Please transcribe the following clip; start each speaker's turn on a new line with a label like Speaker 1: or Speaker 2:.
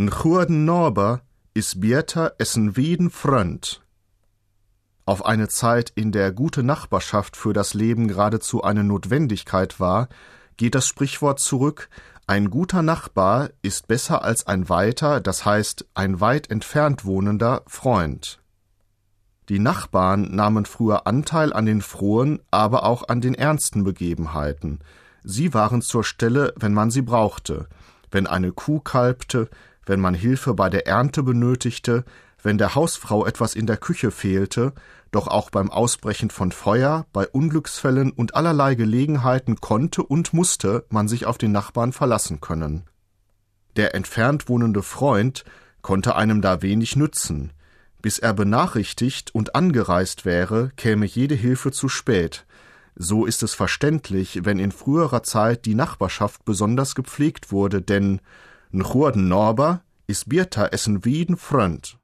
Speaker 1: N churden Norber is bieter essen wieden Frönd. Auf eine Zeit, in der gute Nachbarschaft für das Leben geradezu eine Notwendigkeit war, geht das Sprichwort zurück, ein guter Nachbar ist besser als ein weiter, das heißt ein weit entfernt wohnender Freund. Die Nachbarn nahmen früher Anteil an den frohen, aber auch an den ernsten Begebenheiten. Sie waren zur Stelle, wenn man sie brauchte, wenn eine Kuh kalbte, wenn man Hilfe bei der Ernte benötigte, wenn der Hausfrau etwas in der Küche fehlte, doch auch beim Ausbrechen von Feuer, bei Unglücksfällen und allerlei Gelegenheiten konnte und musste man sich auf den Nachbarn verlassen können. Der entfernt wohnende Freund konnte einem da wenig nützen, bis er benachrichtigt und angereist wäre, käme jede Hilfe zu spät. So ist es verständlich, wenn in früherer Zeit die Nachbarschaft besonders gepflegt wurde, denn n Norber is Bierta essen wieden Frönd.